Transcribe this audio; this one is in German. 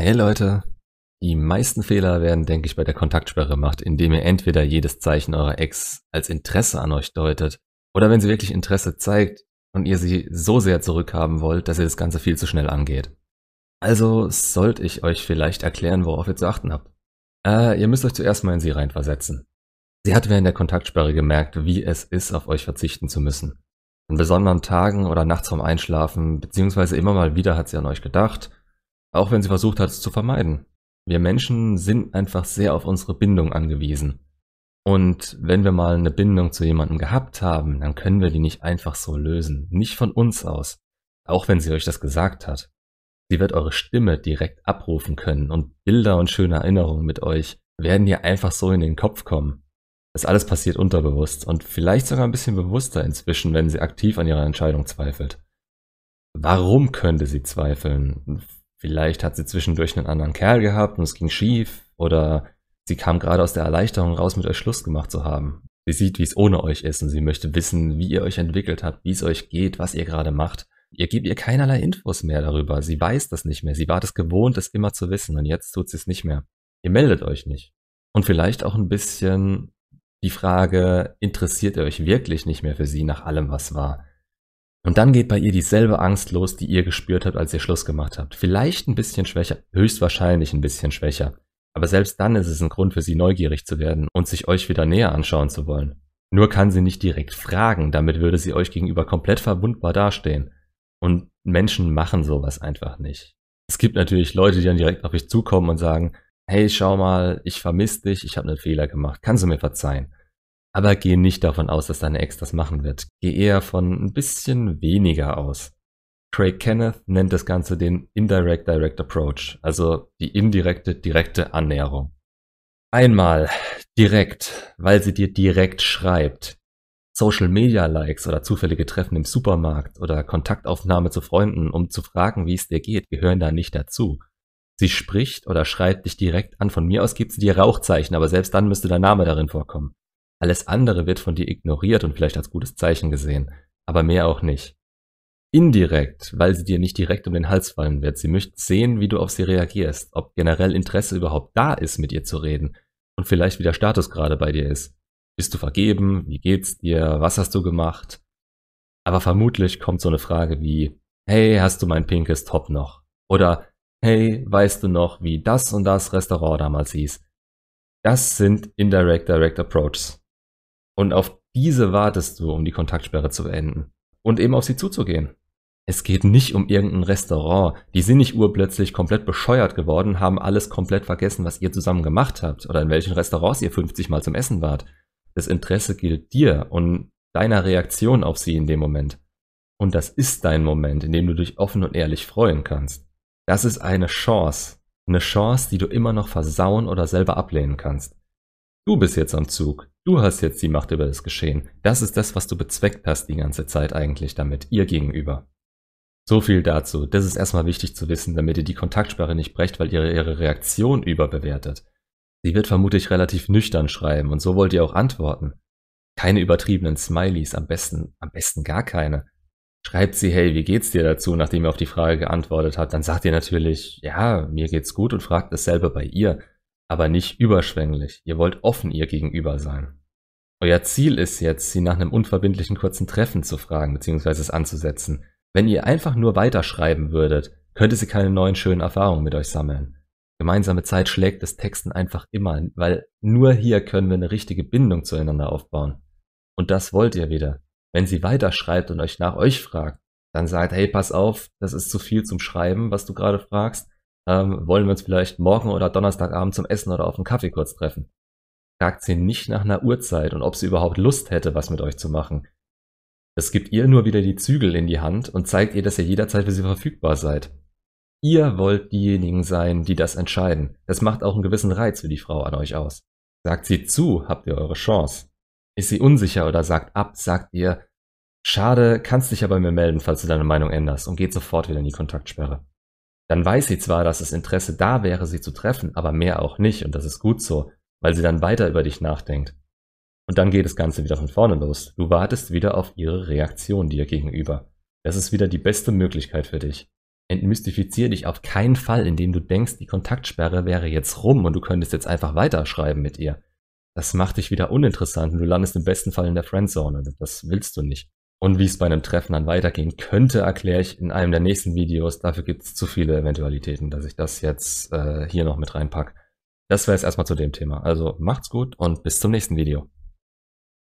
Hey Leute, die meisten Fehler werden, denke ich, bei der Kontaktsperre gemacht, indem ihr entweder jedes Zeichen eurer Ex als Interesse an euch deutet oder wenn sie wirklich Interesse zeigt und ihr sie so sehr zurückhaben wollt, dass ihr das Ganze viel zu schnell angeht. Also sollte ich euch vielleicht erklären, worauf ihr zu achten habt. Äh, ihr müsst euch zuerst mal in sie reinversetzen. Sie hat während der Kontaktsperre gemerkt, wie es ist, auf euch verzichten zu müssen. An besonderen Tagen oder nachts vorm Einschlafen, beziehungsweise immer mal wieder hat sie an euch gedacht, auch wenn sie versucht hat, es zu vermeiden. Wir Menschen sind einfach sehr auf unsere Bindung angewiesen. Und wenn wir mal eine Bindung zu jemandem gehabt haben, dann können wir die nicht einfach so lösen. Nicht von uns aus. Auch wenn sie euch das gesagt hat. Sie wird eure Stimme direkt abrufen können und Bilder und schöne Erinnerungen mit euch werden ihr einfach so in den Kopf kommen. Das alles passiert unterbewusst und vielleicht sogar ein bisschen bewusster inzwischen, wenn sie aktiv an ihrer Entscheidung zweifelt. Warum könnte sie zweifeln? Vielleicht hat sie zwischendurch einen anderen Kerl gehabt und es ging schief oder sie kam gerade aus der Erleichterung raus, mit euch Schluss gemacht zu haben. Sie sieht, wie es ohne euch ist und sie möchte wissen, wie ihr euch entwickelt habt, wie es euch geht, was ihr gerade macht. Ihr gebt ihr keinerlei Infos mehr darüber. Sie weiß das nicht mehr. Sie war das gewohnt, es immer zu wissen und jetzt tut sie es nicht mehr. Ihr meldet euch nicht. Und vielleicht auch ein bisschen die Frage, interessiert ihr euch wirklich nicht mehr für sie nach allem, was war? Und dann geht bei ihr dieselbe Angst los, die ihr gespürt habt, als ihr Schluss gemacht habt. Vielleicht ein bisschen schwächer, höchstwahrscheinlich ein bisschen schwächer. Aber selbst dann ist es ein Grund für sie neugierig zu werden und sich euch wieder näher anschauen zu wollen. Nur kann sie nicht direkt fragen, damit würde sie euch gegenüber komplett verwundbar dastehen. Und Menschen machen sowas einfach nicht. Es gibt natürlich Leute, die dann direkt auf euch zukommen und sagen, hey, schau mal, ich vermisse dich, ich habe einen Fehler gemacht, kannst du mir verzeihen? Aber geh nicht davon aus, dass deine Ex das machen wird. Geh eher von ein bisschen weniger aus. Craig Kenneth nennt das Ganze den Indirect Direct Approach, also die indirekte, direkte Annäherung. Einmal direkt, weil sie dir direkt schreibt. Social Media Likes oder zufällige Treffen im Supermarkt oder Kontaktaufnahme zu Freunden, um zu fragen, wie es dir geht, gehören da nicht dazu. Sie spricht oder schreibt dich direkt an. Von mir aus gibt sie dir Rauchzeichen, aber selbst dann müsste dein Name darin vorkommen. Alles andere wird von dir ignoriert und vielleicht als gutes Zeichen gesehen, aber mehr auch nicht. Indirekt, weil sie dir nicht direkt um den Hals fallen wird. Sie möchte sehen, wie du auf sie reagierst, ob generell Interesse überhaupt da ist, mit ihr zu reden und vielleicht wie der Status gerade bei dir ist. Bist du vergeben? Wie geht's dir? Was hast du gemacht? Aber vermutlich kommt so eine Frage wie, hey, hast du mein pinkes Top noch? Oder, hey, weißt du noch, wie das und das Restaurant damals hieß? Das sind Indirect Direct Approaches. Und auf diese wartest du, um die Kontaktsperre zu beenden. Und eben auf sie zuzugehen. Es geht nicht um irgendein Restaurant. Die sind nicht urplötzlich komplett bescheuert geworden, haben alles komplett vergessen, was ihr zusammen gemacht habt oder in welchen Restaurants ihr 50 Mal zum Essen wart. Das Interesse gilt dir und deiner Reaktion auf sie in dem Moment. Und das ist dein Moment, in dem du dich offen und ehrlich freuen kannst. Das ist eine Chance. Eine Chance, die du immer noch versauen oder selber ablehnen kannst. Du bist jetzt am Zug. Du hast jetzt die Macht über das Geschehen. Das ist das, was du bezweckt hast die ganze Zeit eigentlich damit, ihr gegenüber. So viel dazu. Das ist erstmal wichtig zu wissen, damit ihr die Kontaktsperre nicht brecht, weil ihr ihre Reaktion überbewertet. Sie wird vermutlich relativ nüchtern schreiben und so wollt ihr auch antworten. Keine übertriebenen Smileys, am besten, am besten gar keine. Schreibt sie, hey, wie geht's dir dazu, nachdem ihr auf die Frage geantwortet habt, dann sagt ihr natürlich, ja, mir geht's gut und fragt dasselbe bei ihr aber nicht überschwänglich. Ihr wollt offen ihr gegenüber sein. Euer Ziel ist jetzt, sie nach einem unverbindlichen kurzen Treffen zu fragen bzw. es anzusetzen. Wenn ihr einfach nur weiterschreiben würdet, könnte sie keine neuen schönen Erfahrungen mit euch sammeln. Gemeinsame Zeit schlägt das Texten einfach immer, weil nur hier können wir eine richtige Bindung zueinander aufbauen. Und das wollt ihr wieder. Wenn sie weiterschreibt und euch nach euch fragt, dann sagt, hey, pass auf, das ist zu viel zum Schreiben, was du gerade fragst ähm, wollen wir uns vielleicht morgen oder Donnerstagabend zum Essen oder auf einen Kaffee kurz treffen. Fragt sie nicht nach einer Uhrzeit und ob sie überhaupt Lust hätte, was mit euch zu machen. Es gibt ihr nur wieder die Zügel in die Hand und zeigt ihr, dass ihr jederzeit für sie verfügbar seid. Ihr wollt diejenigen sein, die das entscheiden. Das macht auch einen gewissen Reiz für die Frau an euch aus. Sagt sie zu, habt ihr eure Chance. Ist sie unsicher oder sagt ab, sagt ihr, schade, kannst dich ja bei mir melden, falls du deine Meinung änderst und geht sofort wieder in die Kontaktsperre dann weiß sie zwar, dass das Interesse da wäre, sie zu treffen, aber mehr auch nicht und das ist gut so, weil sie dann weiter über dich nachdenkt. Und dann geht das Ganze wieder von vorne los. Du wartest wieder auf ihre Reaktion dir gegenüber. Das ist wieder die beste Möglichkeit für dich. entmystifizier dich auf keinen Fall, indem du denkst, die Kontaktsperre wäre jetzt rum und du könntest jetzt einfach weiterschreiben mit ihr. Das macht dich wieder uninteressant und du landest im besten Fall in der Friendzone. Das willst du nicht. Und wie es bei einem Treffen dann weitergehen könnte, erkläre ich in einem der nächsten Videos. Dafür gibt es zu viele Eventualitäten, dass ich das jetzt äh, hier noch mit reinpack. Das wäre es erstmal zu dem Thema. Also macht's gut und bis zum nächsten Video.